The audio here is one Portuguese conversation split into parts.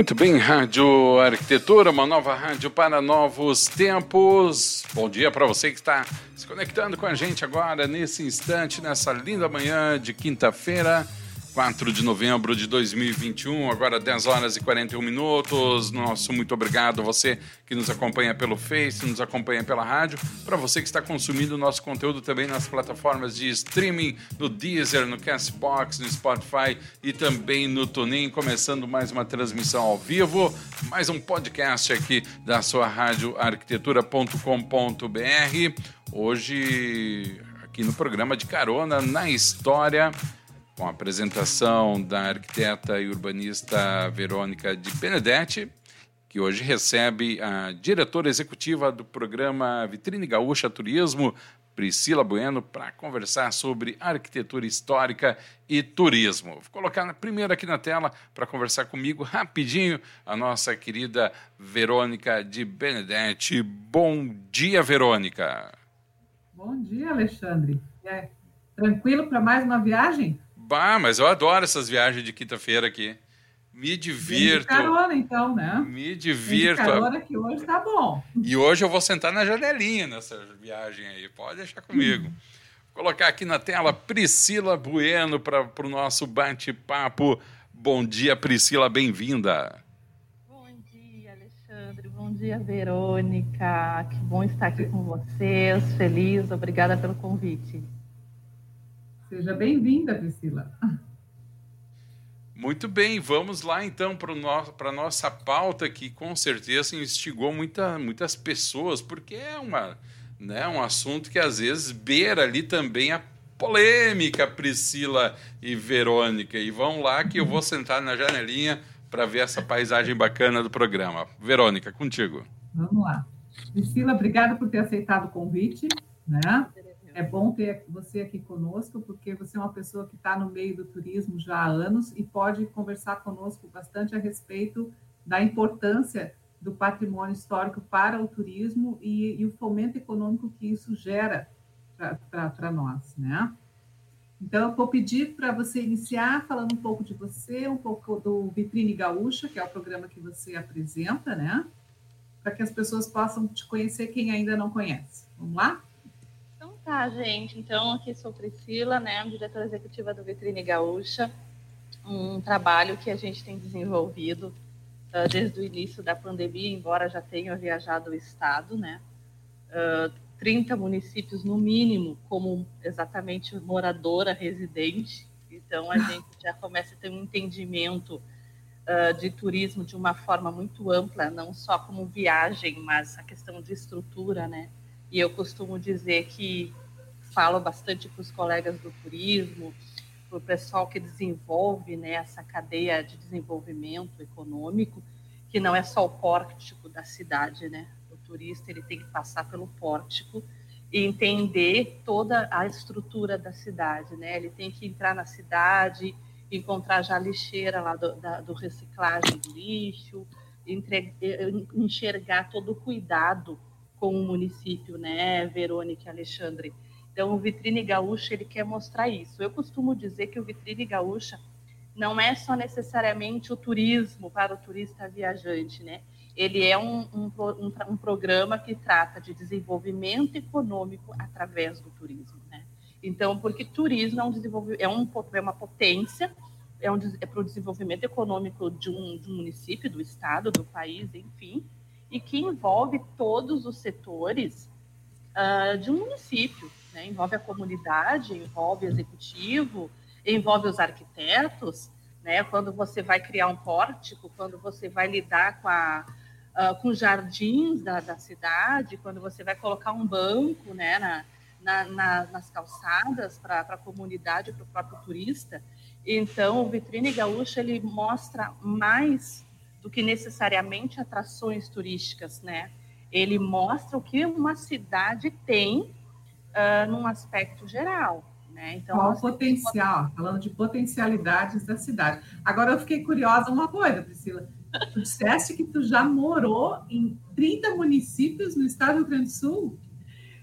Muito bem, Rádio Arquitetura, uma nova rádio para novos tempos. Bom dia para você que está se conectando com a gente agora, nesse instante, nessa linda manhã de quinta-feira. 4 de novembro de 2021, agora 10 horas e 41 minutos. Nosso muito obrigado você que nos acompanha pelo Face, nos acompanha pela rádio, para você que está consumindo o nosso conteúdo também nas plataformas de streaming, no Deezer, no Castbox, no Spotify e também no TuneIn, começando mais uma transmissão ao vivo, mais um podcast aqui da sua rádio arquitetura.com.br. Hoje aqui no programa de Carona na História com a apresentação da arquiteta e urbanista Verônica de Benedetti, que hoje recebe a diretora executiva do programa Vitrine Gaúcha Turismo, Priscila Bueno, para conversar sobre arquitetura histórica e turismo. Vou colocar primeiro aqui na tela para conversar comigo rapidinho a nossa querida Verônica de Benedetti. Bom dia, Verônica. Bom dia, Alexandre. É, tranquilo para mais uma viagem? Bah, mas eu adoro essas viagens de quinta-feira aqui. Me divirto. Vem de carona, então, né? Me divirto. Vem de carona que hoje tá bom. E hoje eu vou sentar na janelinha nessa viagem aí. Pode deixar comigo. Vou colocar aqui na tela Priscila Bueno para o nosso bate-papo. Bom dia, Priscila, bem-vinda. Bom dia, Alexandre. Bom dia, Verônica. Que bom estar aqui com vocês. Feliz. Obrigada pelo convite. Seja bem-vinda, Priscila. Muito bem, vamos lá então para a nossa pauta que com certeza instigou muita, muitas pessoas, porque é uma, né, um assunto que às vezes beira ali também a polêmica, Priscila e Verônica. E vão lá que eu vou sentar na janelinha para ver essa paisagem bacana do programa. Verônica, contigo. Vamos lá. Priscila, obrigada por ter aceitado o convite. Né? É bom ter você aqui conosco, porque você é uma pessoa que está no meio do turismo já há anos e pode conversar conosco bastante a respeito da importância do patrimônio histórico para o turismo e, e o fomento econômico que isso gera para nós, né? Então, eu vou pedir para você iniciar falando um pouco de você, um pouco do Vitrine Gaúcha, que é o programa que você apresenta, né? Para que as pessoas possam te conhecer quem ainda não conhece. Vamos lá? Tá, gente. Então, aqui sou Priscila, né, diretora executiva do Vitrine Gaúcha, um trabalho que a gente tem desenvolvido uh, desde o início da pandemia, embora já tenha viajado o estado, né, uh, 30 municípios no mínimo, como exatamente moradora residente. Então, a gente já começa a ter um entendimento uh, de turismo de uma forma muito ampla, não só como viagem, mas a questão de estrutura, né? E eu costumo dizer que falo bastante para os colegas do turismo, para o pessoal que desenvolve né, essa cadeia de desenvolvimento econômico, que não é só o pórtico da cidade, né? O turista ele tem que passar pelo pórtico e entender toda a estrutura da cidade, né? Ele tem que entrar na cidade, encontrar já a lixeira lá do, da, do reciclagem do lixo, entre, enxergar todo o cuidado com o município, né, Verônica e Alexandre? Então, o Vitrine Gaúcha, ele quer mostrar isso. Eu costumo dizer que o Vitrine Gaúcha não é só necessariamente o turismo para o turista viajante, né? Ele é um, um, um, um programa que trata de desenvolvimento econômico através do turismo, né? Então, porque turismo é, um é, um, é uma potência, é, um, é para o desenvolvimento econômico de um, de um município, do estado, do país, enfim, e que envolve todos os setores uh, de um município, né? envolve a comunidade, envolve o executivo, envolve os arquitetos, né? quando você vai criar um pórtico, quando você vai lidar com, a, uh, com jardins da, da, cidade, quando você vai colocar um banco né? na, na, na nas calçadas para a comunidade, para o próprio turista. Então, o Vitrine Gaúcha ele mostra mais do que necessariamente atrações turísticas, né? Ele mostra o que uma cidade tem uh, num aspecto geral. Né? Então, Qual o potencial? Falando de potencialidades da cidade. Agora eu fiquei curiosa uma coisa, Priscila. Tu disseste que tu já morou em 30 municípios no estado do Rio Grande do Sul?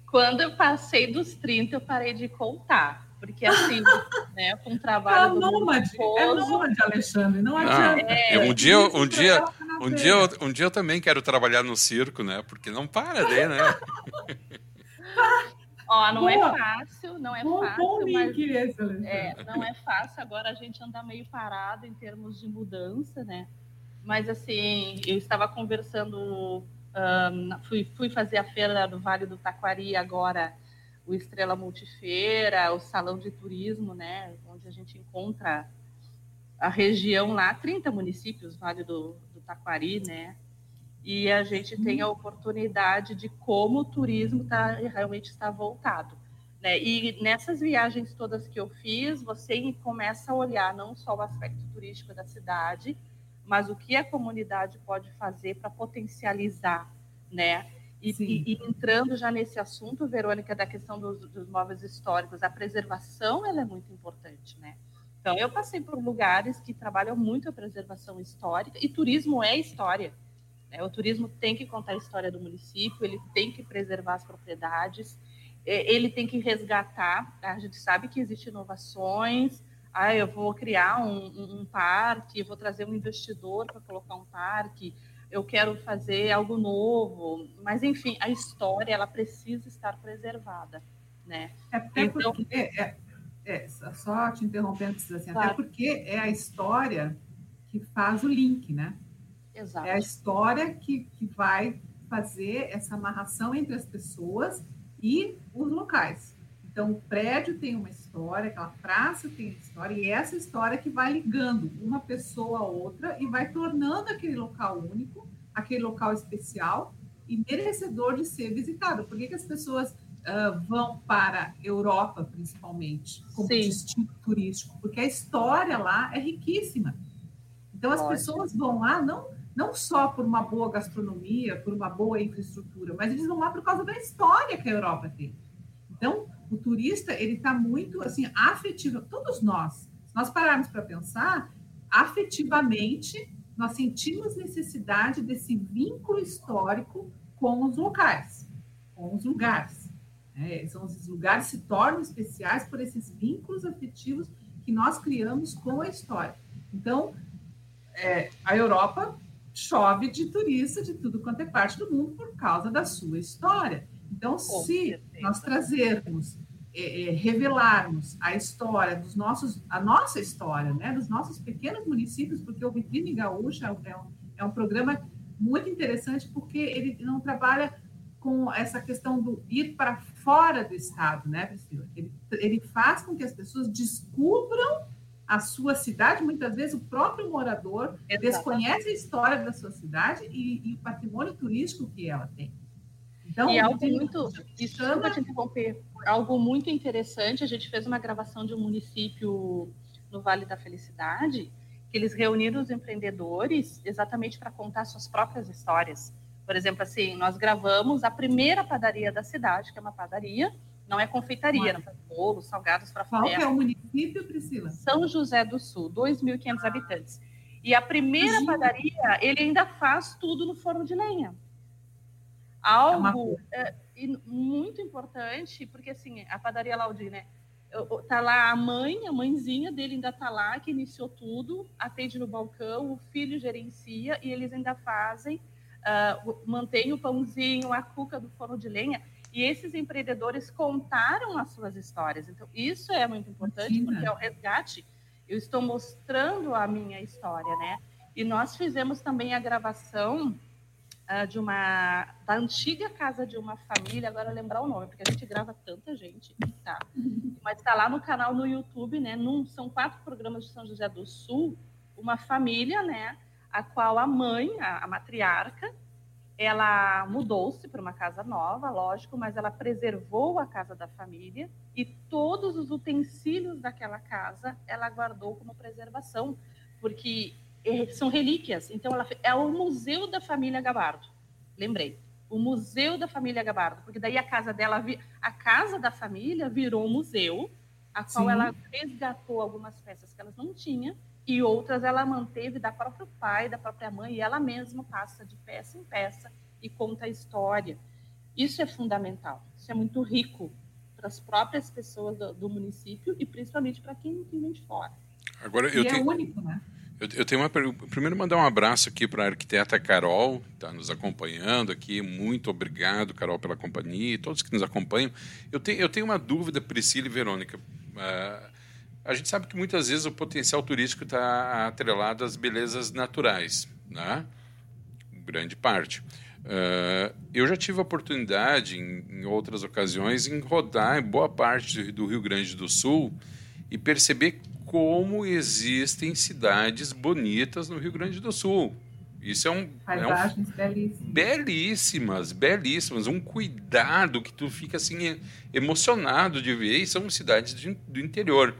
Quando eu passei dos 30, eu parei de contar. Porque assim, né, com um trabalho. É nômade, é nômade, Alexandre, não ah, adianta. É, um dia, um dia, um dia, um dia eu também quero trabalhar no circo, né? Porque não para daí, né? Ó, não é Boa. é fácil, não é bom, fácil. Bom mas, esse, é, não é fácil agora a gente andar meio parado em termos de mudança, né? Mas assim, eu estava conversando, um, fui, fui fazer a feira do Vale do Taquari agora, o Estrela Multifeira, o Salão de Turismo, né? Onde a gente encontra a região lá, 30 municípios, Vale do, do Taquari, né? E a gente tem a oportunidade de como o turismo tá, realmente está voltado. Né? E nessas viagens todas que eu fiz, você começa a olhar não só o aspecto turístico da cidade, mas o que a comunidade pode fazer para potencializar, né? E, e, e, entrando já nesse assunto, Verônica, da questão dos, dos móveis históricos, a preservação ela é muito importante, né? Então, eu passei por lugares que trabalham muito a preservação histórica, e turismo é história. Né? O turismo tem que contar a história do município, ele tem que preservar as propriedades, ele tem que resgatar. A gente sabe que existem inovações. Ah, eu vou criar um, um, um parque, vou trazer um investidor para colocar um parque. Eu quero fazer algo novo, mas enfim, a história ela precisa estar preservada, né? É até então, porque é, é, só te interrompendo, assim, claro. até porque é a história que faz o link, né? Exato. É a história que, que vai fazer essa amarração entre as pessoas e os locais. Então, o prédio tem uma história, aquela praça tem uma história, e essa história que vai ligando uma pessoa a outra e vai tornando aquele local único, aquele local especial e merecedor de ser visitado. Por que, que as pessoas uh, vão para a Europa, principalmente, como Sim. destino turístico? Porque a história lá é riquíssima. Então, as Ótimo. pessoas vão lá não não só por uma boa gastronomia, por uma boa infraestrutura, mas eles vão lá por causa da história que a Europa tem. Então, o turista, ele está muito, assim, afetivo, todos nós, se nós pararmos para pensar, afetivamente, nós sentimos necessidade desse vínculo histórico com os locais, com os lugares. É, são os lugares se tornam especiais por esses vínculos afetivos que nós criamos com a história. Então, é, a Europa chove de turista de tudo quanto é parte do mundo por causa da sua história. Então, Com se certeza. nós trazermos, é, é, revelarmos a história dos nossos, a nossa história, né, dos nossos pequenos municípios, porque o Vitrine Gaúcha é um, é um programa muito interessante, porque ele não trabalha com essa questão do ir para fora do estado, né, Priscila? Ele, ele faz com que as pessoas descubram a sua cidade, muitas vezes o próprio morador Exato. desconhece a história da sua cidade e, e, o patrimônio turístico que ela tem. Então, e algo muito, desculpa te interromper, algo muito interessante, a gente fez uma gravação de um município no Vale da Felicidade, que eles reuniram os empreendedores exatamente para contar suas próprias histórias. Por exemplo, assim, nós gravamos a primeira padaria da cidade, que é uma padaria, não é confeitaria, não faz bolos, salgados para fora. Qual é o município, Priscila? São José do Sul, 2.500 habitantes. E a primeira padaria, ele ainda faz tudo no forno de lenha. Algo é é, muito importante, porque assim, a padaria Laudi, né? Tá lá a mãe, a mãezinha dele ainda tá lá, que iniciou tudo, atende no balcão, o filho gerencia e eles ainda fazem, uh, mantém o pãozinho, a cuca do forno de lenha e esses empreendedores contaram as suas histórias. Então, isso é muito importante, Imagina. porque é o resgate. Eu estou mostrando a minha história, né? E nós fizemos também a gravação uh, de uma da antiga casa de uma família, agora lembrar o nome, porque a gente grava tanta gente, tá? Mas está lá no canal no YouTube, né? Num, são quatro programas de São José do Sul, uma família, né? A qual a mãe, a, a matriarca, ela mudou-se para uma casa nova, lógico, mas ela preservou a casa da família e todos os utensílios daquela casa ela guardou como preservação, porque é, são relíquias. Então, ela é o museu da família Gabardo. Lembrei, o museu da família Gabardo, porque daí a casa dela, a casa da família virou um museu, a qual Sim. ela resgatou algumas peças que elas não tinham e outras ela manteve da próprio pai, da própria mãe, e ela mesma passa de peça em peça e conta a história. Isso é fundamental, isso é muito rico, para as próprias pessoas do, do, município e principalmente para quem, quem vem de fora. Agora, eu e é tenho... único, né? Eu, eu tenho uma primeiro mandar um abraço aqui para a arquiteta Carol, está nos acompanhando aqui. Muito obrigado, Carol, pela companhia e todos que nos acompanham. Eu tenho, eu tenho uma dúvida, Priscila e Verônica. Uh, a gente sabe que muitas vezes o potencial turístico está atrelado às belezas naturais, né? Grande parte. Uh, eu já tive a oportunidade, em, em, outras ocasiões, em rodar em boa parte do Rio Grande do Sul e perceber como existem cidades bonitas no Rio Grande do Sul. Isso é um. Paisagens é um, belíssimas. Belíssimas, belíssimas. Um cuidado que tu fica assim emocionado de ver. E são cidades de, do interior.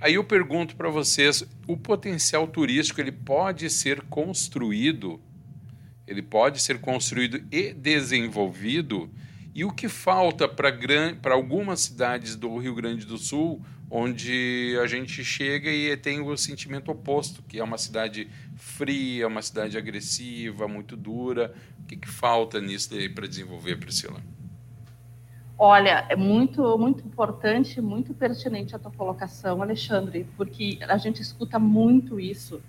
Aí eu pergunto para vocês: o potencial turístico ele pode ser construído? Ele pode ser construído e desenvolvido? E o que falta para algumas cidades do Rio Grande do Sul onde a gente chega e tem o sentimento oposto, que é uma cidade fria, uma cidade agressiva, muito dura. O que, que falta nisso para desenvolver, Priscila? Olha, é muito, muito importante, muito pertinente a tua colocação, Alexandre, porque a gente escuta muito isso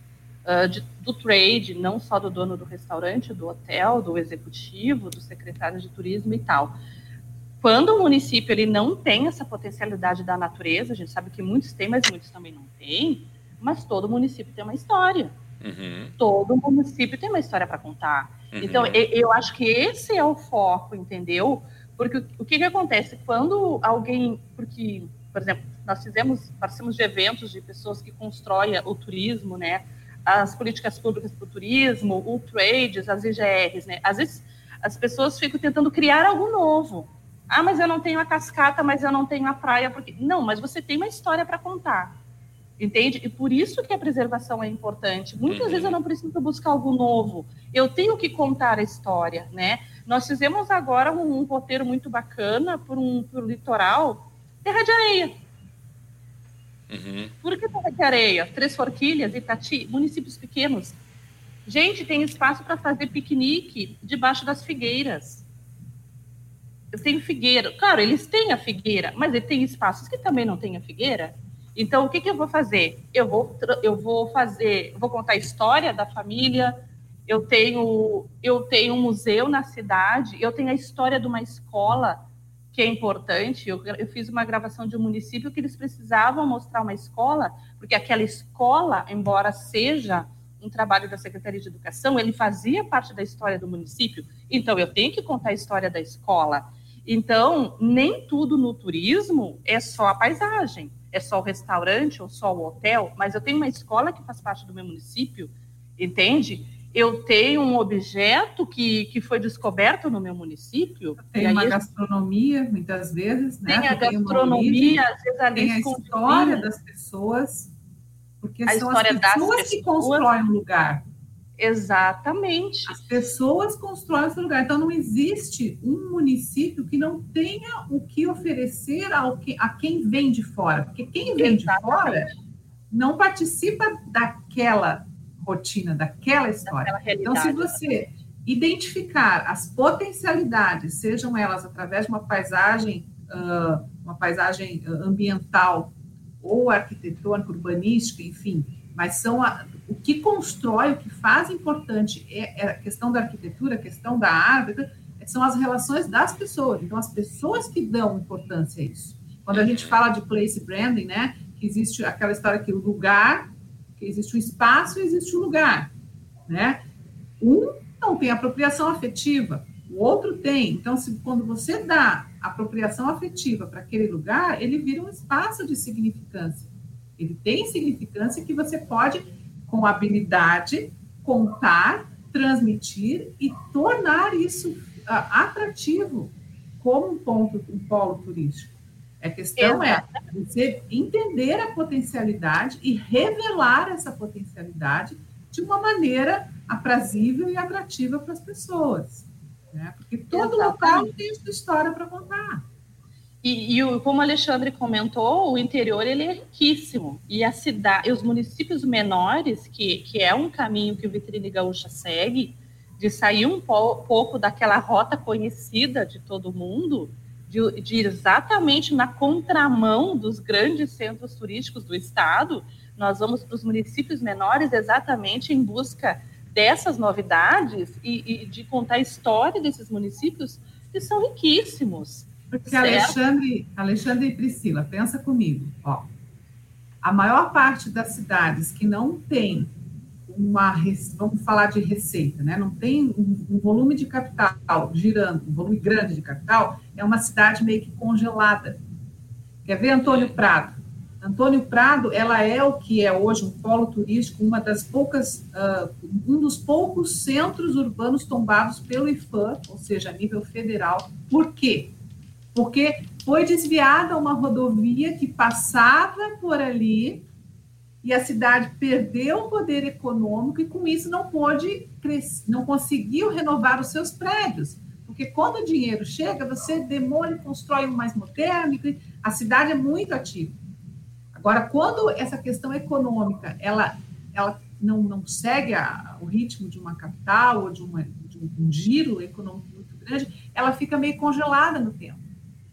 uh, de, do trade, não só do dono do restaurante, do hotel, do executivo, do secretário de turismo e tal quando o município ele não tem essa potencialidade da natureza, a gente sabe que muitos têm, mas muitos também não têm, mas todo município tem uma história. Uhum. Todo município tem uma história para contar. Uhum. Então, eu acho que esse é o foco, entendeu? Porque o que, que acontece? Quando alguém. Porque, por exemplo, nós fizemos, participamos de eventos de pessoas que constroem o turismo, né? As políticas públicas para o turismo, o trades, as IGRs, né? Às vezes as pessoas ficam tentando criar algo novo. Ah, mas eu não tenho a cascata, mas eu não tenho a praia. Porque... Não, mas você tem uma história para contar. Entende? E por isso que a preservação é importante. Muitas uhum. vezes eu não preciso buscar algo novo. Eu tenho que contar a história, né? Nós fizemos agora um, um roteiro muito bacana por um por litoral, terra de areia. Uhum. Por que terra de areia? Três Forquilhas, Itati, municípios pequenos. Gente, tem espaço para fazer piquenique debaixo das figueiras eu tenho figueira. Claro, eles têm a figueira, mas tem espaços que também não têm a figueira. Então, o que, que eu vou fazer? Eu vou, eu vou fazer, vou contar a história da família. Eu tenho, eu tenho um museu na cidade. Eu tenho a história de uma escola que é importante. Eu, eu fiz uma gravação de um município que eles precisavam mostrar uma escola, porque aquela escola, embora seja um trabalho da Secretaria de Educação, ele fazia parte da história do município. Então, eu tenho que contar a história da escola. Então, nem tudo no turismo é só a paisagem, é só o restaurante ou só o hotel, mas eu tenho uma escola que faz parte do meu município, entende? Eu tenho um objeto que, que foi descoberto no meu município. Tem uma gastronomia, muitas vezes, né? Tem a gastronomia, às vezes ali tem a história das pessoas, porque a são as pessoas que constroem o lugar. Exatamente. As pessoas constroem esse lugar. Então, não existe um município que não tenha o que oferecer ao que, a quem vem de fora. Porque quem vem Exatamente. de fora não participa daquela rotina, daquela história. Daquela então, se você identificar as potencialidades, sejam elas através de uma paisagem, uma paisagem ambiental ou arquitetônica, urbanística, enfim, mas são a, o que constrói, o que faz importante é, é, a questão da arquitetura, a questão da árvore, são as relações das pessoas. Então, as pessoas que dão importância a isso. Quando a gente fala de place branding, né, que existe aquela história que o lugar, que existe o espaço existe o lugar, né? Um não tem apropriação afetiva, o outro tem. Então, se, quando você dá apropriação afetiva para aquele lugar, ele vira um espaço de significância. Ele tem significância que você pode com habilidade, contar, transmitir e tornar isso uh, atrativo como um ponto, um polo turístico. A questão é você entender a potencialidade e revelar essa potencialidade de uma maneira aprazível e atrativa para as pessoas. Né? Porque todo Exatamente. local tem sua história para contar. E, e, como o Alexandre comentou, o interior ele é riquíssimo. E a cidade, os municípios menores, que, que é um caminho que o Vitrine Gaúcha segue, de sair um po, pouco daquela rota conhecida de todo mundo, de, de exatamente na contramão dos grandes centros turísticos do estado, nós vamos para os municípios menores exatamente em busca dessas novidades e, e, de contar a história desses municípios que são riquíssimos. Porque Alexandre, Alexandre e Priscila, pensa comigo, ó. A maior parte das cidades que não tem uma, vamos falar de receita, né? Não tem um, um volume de capital girando, um volume grande de capital, é uma cidade meio que congelada. Quer ver Antônio Prado? Antônio Prado, ela é o que é hoje um polo turístico, uma das poucas, uh, um dos poucos centros urbanos tombados pelo IFAM, ou seja, a nível federal. Por quê? Porque foi desviada uma rodovia que passava por ali e a cidade perdeu o poder econômico e com isso não pôde não conseguiu renovar os seus prédios. Porque quando o dinheiro chega, você demole, constrói um mais moderno, a cidade é muito ativa. Agora, quando essa questão econômica ela, ela não, não segue a, o ritmo de uma capital ou de, uma, de um, giro econômico muito grande, ela fica meio congelada no tempo.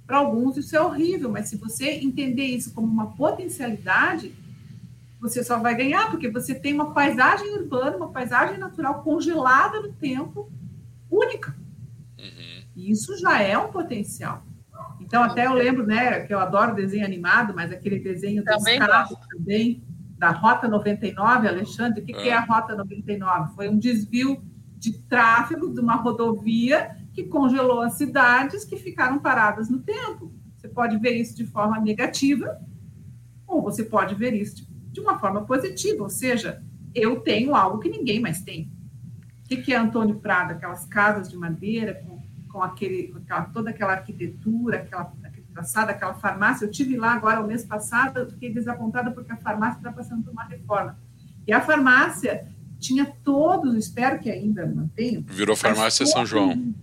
Para alguns isso é horrível, mas se você entender isso como uma potencialidade, você só vai ganhar, porque você tem uma paisagem urbana, uma paisagem natural congelada no tempo, única. Uhum. E isso já é um potencial. Então, até eu lembro, né, que eu adoro desenho animado, mas aquele desenho dos também carros também, da Rota 99, Alexandre, o que, que é a ah. Rota 99? Foi um desvio de tráfego de uma rodovia que congelou as cidades que ficaram paradas no tempo. Você pode ver isso de forma negativa, ou você pode ver isso de uma forma positiva, ou seja, eu tenho algo que ninguém mais tem. O que, que é Antônio Prado? Aquelas casas de madeira com com, aquele, com aquela, toda aquela arquitetura, aquela, aquele traçado, aquela farmácia. Eu tive lá agora, o mês passado, eu fiquei desapontada porque a farmácia está passando por uma reforma. E a farmácia tinha todos, espero que ainda mantenha. Virou farmácia São João.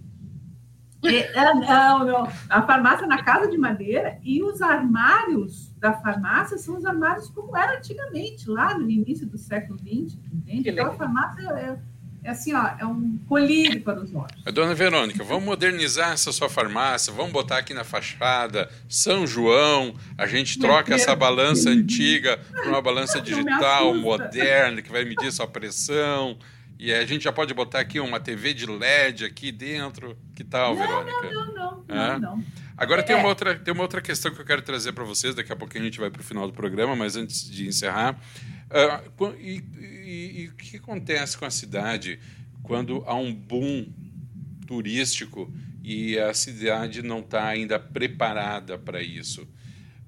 É, é, não, não. A farmácia na casa de madeira e os armários da farmácia são os armários como era antigamente, lá no início do século XX, entende? Então a farmácia é, é assim, ó, é um colírio para os olhos. Dona Verônica, vamos modernizar essa sua farmácia, vamos botar aqui na fachada São João, a gente troca essa balança antiga por uma balança digital, moderna, que vai medir sua pressão. E a gente já pode botar aqui uma TV de LED aqui dentro. Que tal, não, Verônica? Não, não, não. É? não, Agora tem, uma é. outra, tem uma outra questão que eu quero trazer para vocês, daqui a pouquinho a gente vai para o final do programa, mas antes de encerrar. Uh, e, e, e o que acontece com a cidade quando há um boom turístico e a cidade não está ainda preparada para isso?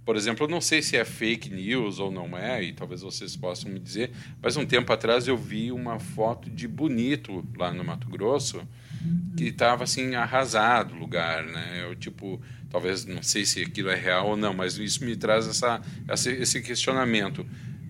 Por exemplo, eu não sei se é fake news ou não é, e talvez vocês possam me dizer, mas um tempo atrás eu vi uma foto de Bonito lá no Mato Grosso, que estava assim arrasado o lugar, né? Eu tipo, talvez não sei se aquilo é real ou não, mas isso me traz essa, esse questionamento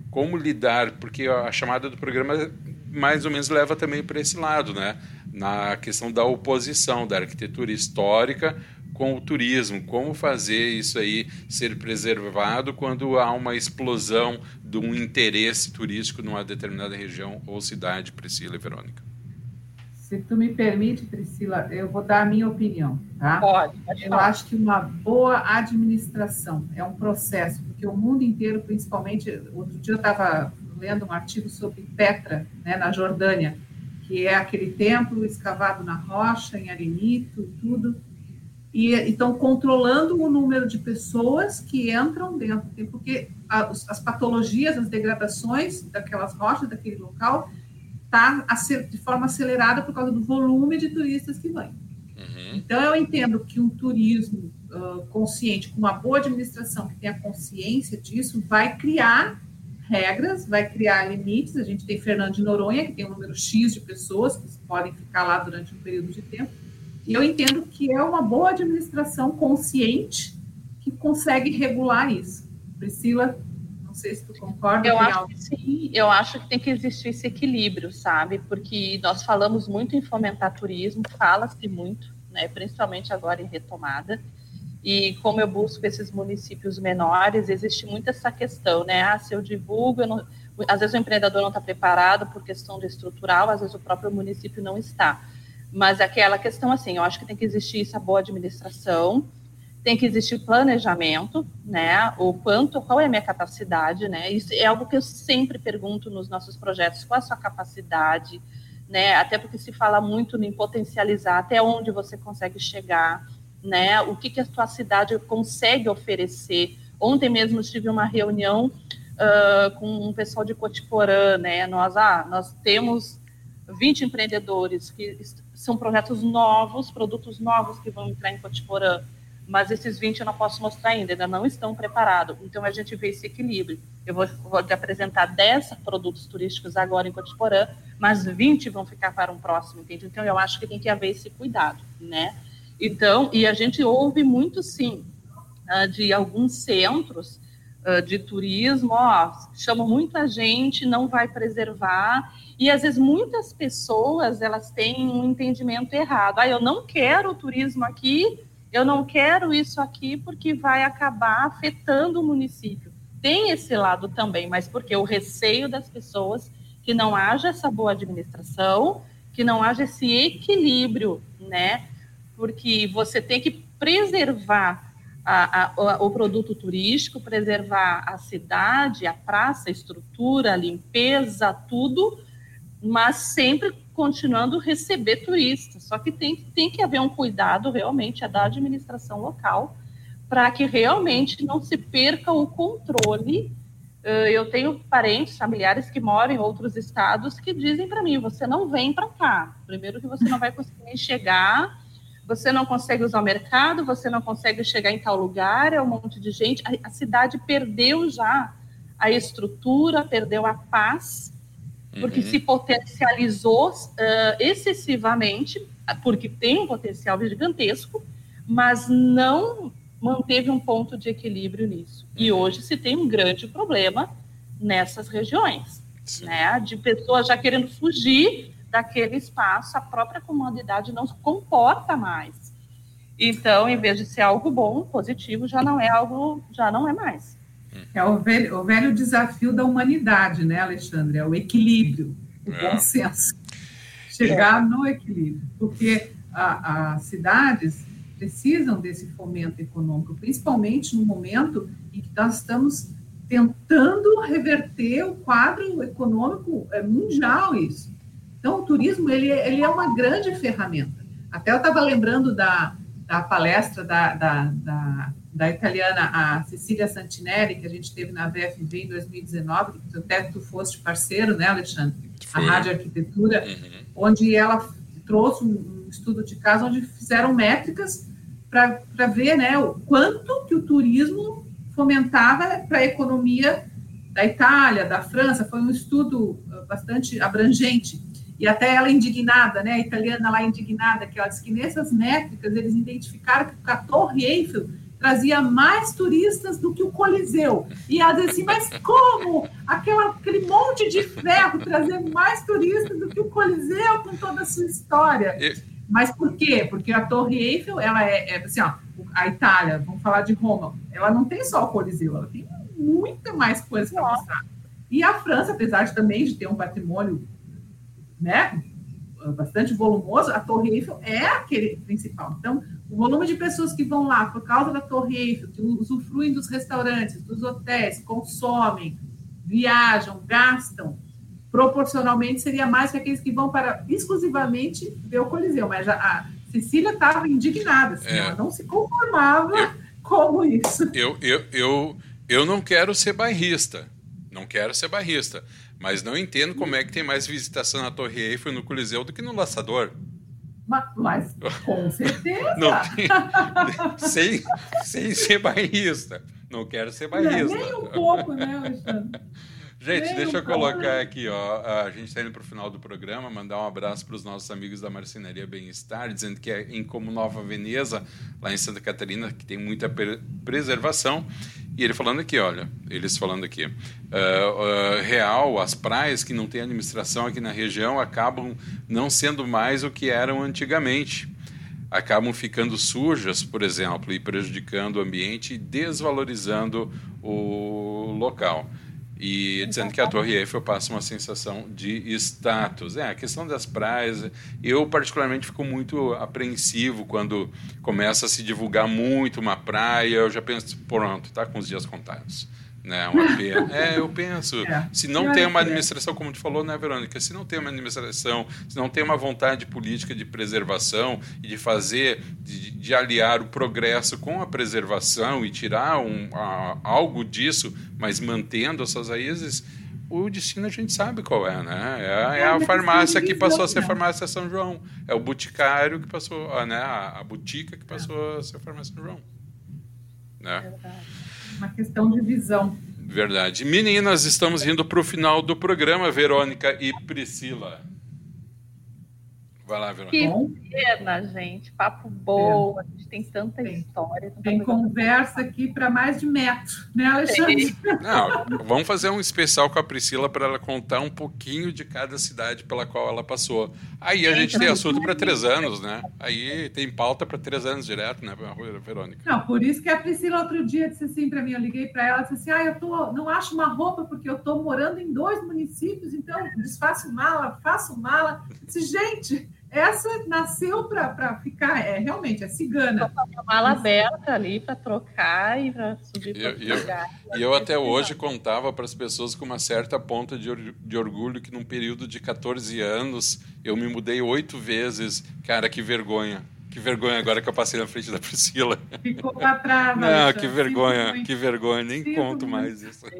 como lidar, porque a chamada do programa mais ou menos leva também para esse lado, né? Na questão da oposição da arquitetura histórica com o turismo, como fazer isso aí ser preservado quando há uma explosão de um interesse turístico numa determinada região ou cidade, Priscila e Verônica. Se tu me permite, Priscila, eu vou dar a minha opinião, tá? Pode, pode Eu acho que uma boa administração é um processo, porque o mundo inteiro, principalmente, outro dia eu estava lendo um artigo sobre Petra, né, na Jordânia, que é aquele templo escavado na rocha, em arenito e tudo, e estão controlando o número de pessoas que entram dentro, porque as patologias, as degradações daquelas rochas, daquele local, está de forma acelerada por causa do volume de turistas que vêm. Uhum. Então, eu entendo que um turismo uh, consciente, com uma boa administração, que tenha consciência disso, vai criar regras, vai criar limites. A gente tem Fernando de Noronha, que tem um número X de pessoas que podem ficar lá durante um período de tempo. Eu entendo que é uma boa administração consciente que consegue regular isso. Priscila, sei se tu concorda. Eu acho que sim, eu acho que tem que existir esse equilíbrio, sabe? Porque nós falamos muito em fomentar turismo, fala-se muito, né? principalmente agora em retomada. E como eu busco esses municípios menores, existe muito essa questão, né? Ah, se eu divulgo, eu não... às vezes o empreendedor não está preparado por questão de estrutural, às vezes o próprio município não está. Mas aquela questão assim, eu acho que tem que existir essa boa administração, tem que existir planejamento, né? O quanto, qual é a minha capacidade, né? Isso é algo que eu sempre pergunto nos nossos projetos, qual a sua capacidade, né? Até porque se fala muito em potencializar até onde você consegue chegar, né? O que, que a tua cidade consegue oferecer. Ontem mesmo tive uma reunião uh, com um pessoal de Cotiporã, né? Nós, ah, nós temos 20 empreendedores que são projetos novos, produtos novos que vão entrar em Cotiporã mas esses 20 eu não posso mostrar ainda, ainda não estão preparados. Então a gente vê esse equilíbrio. Eu vou, vou te apresentar 10 produtos turísticos agora em Cotiporã, mas 20 vão ficar para um próximo, entende? Então eu acho que tem que haver esse cuidado, né? Então, e a gente ouve muito sim ah, de alguns centros ah, de turismo, ó, chamam muita gente, não vai preservar, e às vezes muitas pessoas elas têm um entendimento errado. Ah, eu não quero turismo aqui eu não quero isso aqui porque vai acabar afetando o município. Tem esse lado também, mas porque o receio das pessoas que não haja essa boa administração, que não haja esse equilíbrio, né? Porque você tem que preservar a, a, o produto turístico, preservar a cidade, a praça, a estrutura, a limpeza, tudo, mas sempre continuando receber turistas. Só que tem, tem que haver um cuidado realmente é da administração local para que realmente não se perca o controle. Eu tenho parentes, familiares que moram em outros estados que dizem para mim: você não vem para cá. Primeiro, que você não vai conseguir chegar, você não consegue usar o mercado, você não consegue chegar em tal lugar, é um monte de gente. A, a cidade perdeu já a estrutura, perdeu a paz porque uhum. se potencializou uh, excessivamente, porque tem um potencial gigantesco, mas não manteve um ponto de equilíbrio nisso. Uhum. E hoje se tem um grande problema nessas regiões, Sim. né? De pessoas já querendo fugir daquele espaço, a própria comunidade não se comporta mais. Então, em vez de ser algo bom, positivo, já não é algo, já não é mais. É o velho, o velho desafio da humanidade, né, Alexandre? É o equilíbrio, o é. bom senso. Chegar no equilíbrio. Porque as cidades precisam desse fomento econômico, principalmente no momento em que nós estamos tentando reverter o quadro econômico é, mundial isso. Então, o turismo ele, ele é uma grande ferramenta. Até eu estava lembrando da, da palestra da, da, da da italiana, a Cecília Santinelli, que a gente teve na VFV em 2019, que até tu foste parceiro, né, Alexandre? A Rádio Arquitetura, uhum. onde ela trouxe um estudo de caso onde fizeram métricas para ver né, o quanto que o turismo fomentava para a economia da Itália, da França. Foi um estudo ah, bastante abrangente. E até ela indignada, né, a italiana lá indignada, que ela disse que nessas métricas eles identificaram que a Torre Eiffel trazia mais turistas do que o Coliseu. E ela dizia assim, mas como aquela, aquele monte de ferro trazer mais turistas do que o Coliseu com toda a sua história? Mas por quê? Porque a Torre Eiffel, ela é, é assim, ó, a Itália, vamos falar de Roma, ela não tem só o Coliseu, ela tem muita mais coisa para mostrar. E a França, apesar de também de ter um patrimônio, né, bastante volumoso, a Torre Eiffel é aquele principal. Então, o volume de pessoas que vão lá por causa da Torre Eiffel, que usufruem dos restaurantes, dos hotéis, consomem, viajam, gastam, proporcionalmente seria mais que aqueles que vão para exclusivamente ver o Coliseu. Mas a, a Cecília estava indignada, assim, é. ela não se conformava eu, com isso. Eu, eu, eu, eu não quero ser bairrista, não quero ser bairrista, mas não entendo como é que tem mais visitação na Torre Eiffel no Coliseu do que no Laçador. Mas, com certeza. Não, sem, sem ser bairrista. Não quero ser bairrista. nem um pouco, né, Alexandre? Gente, deixa eu colocar aqui, ó. A gente está indo para o final do programa, mandar um abraço para os nossos amigos da Marcenaria Bem-Estar, dizendo que é em como Nova Veneza, lá em Santa Catarina, que tem muita preservação. E ele falando aqui, olha, eles falando aqui, uh, uh, real, as praias que não têm administração aqui na região acabam não sendo mais o que eram antigamente. Acabam ficando sujas, por exemplo, e prejudicando o ambiente e desvalorizando o local. E dizendo que a Torre Eiffel passa uma sensação de status. É, a questão das praias, eu particularmente fico muito apreensivo quando começa a se divulgar muito uma praia, eu já penso, pronto, está com os dias contados. Né, uma pena. É, eu penso, é. se não tem uma administração, como tu falou, né, Verônica? Se não tem uma administração, se não tem uma vontade política de preservação e de fazer, de, de aliar o progresso com a preservação e tirar um, a, algo disso, mas mantendo essas raízes, o destino a gente sabe qual é, né? É, é a farmácia que passou a ser farmácia São João. É o boticário que passou, né? A, a botica que passou a ser farmácia São João. Né? É uma questão de visão. Verdade. Meninas, estamos indo para o final do programa, Verônica e Priscila. Vai lá, Verônica. Que pena, gente. Papo bom. É. A gente tem tanta tem. história. Tanta tem conversa aqui para mais de metro, né, Alexandre? Não, vamos fazer um especial com a Priscila para ela contar um pouquinho de cada cidade pela qual ela passou. Aí a gente tem assunto para três anos, né? Aí tem pauta para três anos direto, né, Verônica? Não, por isso que a Priscila outro dia disse assim para mim, eu liguei para ela, disse assim, ah, eu tô, não acho uma roupa porque eu estou morando em dois municípios, então desfaço mala, faço mala. Eu disse, gente essa nasceu para ficar, é realmente, é cigana. Uma mala aberta ali para trocar e para subir para E eu, eu, eu até hoje contava para as pessoas com uma certa ponta de, de orgulho que num período de 14 anos eu me mudei oito vezes. Cara, que vergonha. Que vergonha agora que eu passei na frente da Priscila. Ficou para trás. Não, que vergonha, que vergonha, nem Sinto conto muito. mais isso.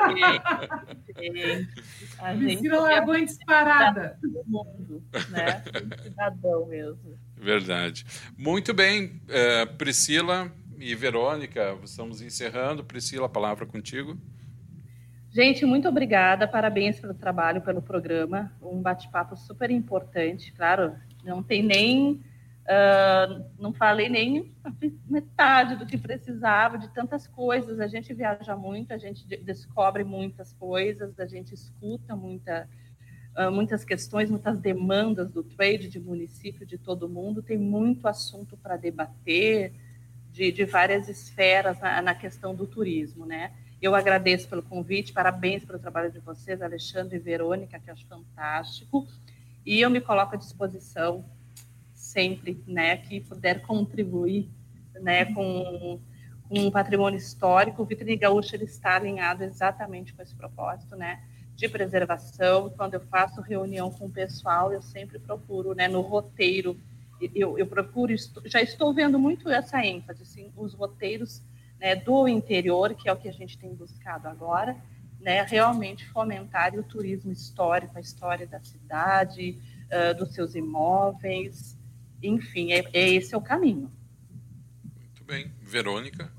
A Priscila largou em disparada. Mundo, né? Cidadão mesmo. Verdade. Muito bem, é, Priscila e Verônica, estamos encerrando. Priscila, a palavra contigo. Gente, muito obrigada, parabéns pelo trabalho, pelo programa, um bate-papo super importante, claro, não tem nem Uh, não falei nem metade do que precisava, de tantas coisas. A gente viaja muito, a gente descobre muitas coisas, a gente escuta muita, uh, muitas questões, muitas demandas do trade, de município, de todo mundo. Tem muito assunto para debater, de, de, várias esferas na, na, questão do turismo, né? Eu agradeço pelo convite, parabéns pelo trabalho de vocês, Alexandre e Verônica, que acho fantástico. E eu me coloco à disposição sempre, né, que puder contribuir, né, com, com um patrimônio histórico, o Vitrine Gaúcho ele está alinhado exatamente com esse propósito, né, de preservação. Quando eu faço reunião com o pessoal, eu sempre procuro, né, no roteiro, eu, eu procuro, já estou vendo muito essa ênfase, assim, os roteiros né, do interior, que é o que a gente tem buscado agora, né, realmente fomentar o turismo histórico, a história da cidade, uh, dos seus imóveis, enfim, é, é esse é o caminho. Muito bem. Verônica?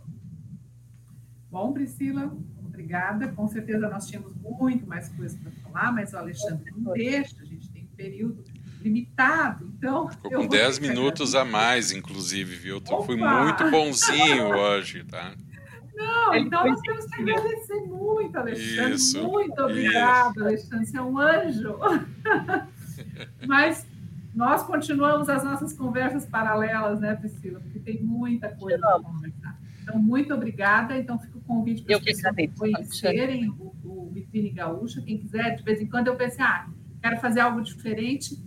Bom, Priscila, obrigada. Com certeza nós tínhamos muito mais coisas para falar, mas o Alexandre não deixa, a gente tem um período limitado, então... Ficou com 10 minutos a mais, inclusive, viu? Tu fui muito bonzinho hoje, tá? Não, então nós temos que agradecer muito, Alexandre. Isso, muito obrigada, Alexandre. Você é um anjo. Mas nós continuamos as nossas conversas paralelas, né, Priscila? Porque tem muita coisa para conversar. Então, muito obrigada. Então, fica o convite para vocês conhecerem o, o Vitrine Gaúcha. Quem quiser, de vez em quando eu pensei, ah, quero fazer algo diferente,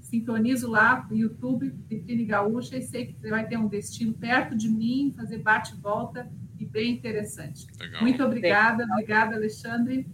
sintonizo lá no YouTube, Vitrine Gaúcha, e sei que você vai ter um destino perto de mim, fazer bate-volta e bem interessante. Legal. Muito obrigada, obrigada, Alexandre.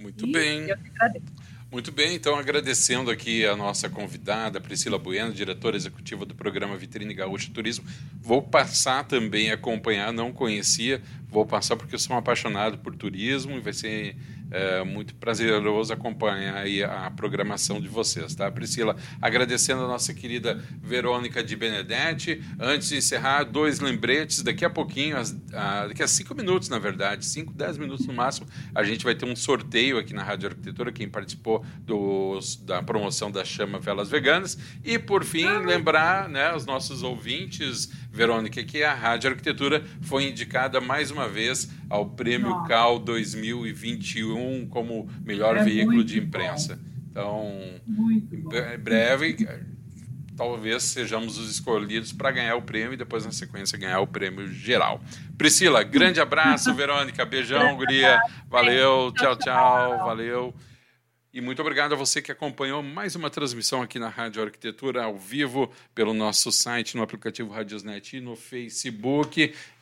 Muito e bem. Eu que agradeço. Muito bem, então agradecendo aqui a nossa convidada, Priscila Bueno, diretora executiva do programa Vitrine Gaúcha Turismo. Vou passar também a acompanhar, não conhecia, vou passar porque eu sou um apaixonado por turismo e vai ser é muito prazeroso acompanhar a programação de vocês, tá? Priscila, agradecendo a nossa querida Verônica de Benedetti. Antes de encerrar, dois lembretes. Daqui a pouquinho, as, a, daqui a cinco minutos, na verdade, cinco, dez minutos no máximo, a gente vai ter um sorteio aqui na Rádio Arquitetura, quem participou dos, da promoção da Chama Velas Veganas. E, por fim, lembrar né, os nossos ouvintes Verônica, que a Rádio Arquitetura foi indicada mais uma vez ao Prêmio Nossa. CAL 2021 como melhor é veículo de imprensa. Bom. Então, muito em breve talvez sejamos os escolhidos para ganhar o prêmio e depois, na sequência, ganhar o prêmio geral. Priscila, grande abraço. Verônica, beijão, guria. Valeu, tchau, tchau. Valeu. E muito obrigado a você que acompanhou mais uma transmissão aqui na Rádio Arquitetura ao vivo pelo nosso site, no aplicativo Radiosnet e no Facebook.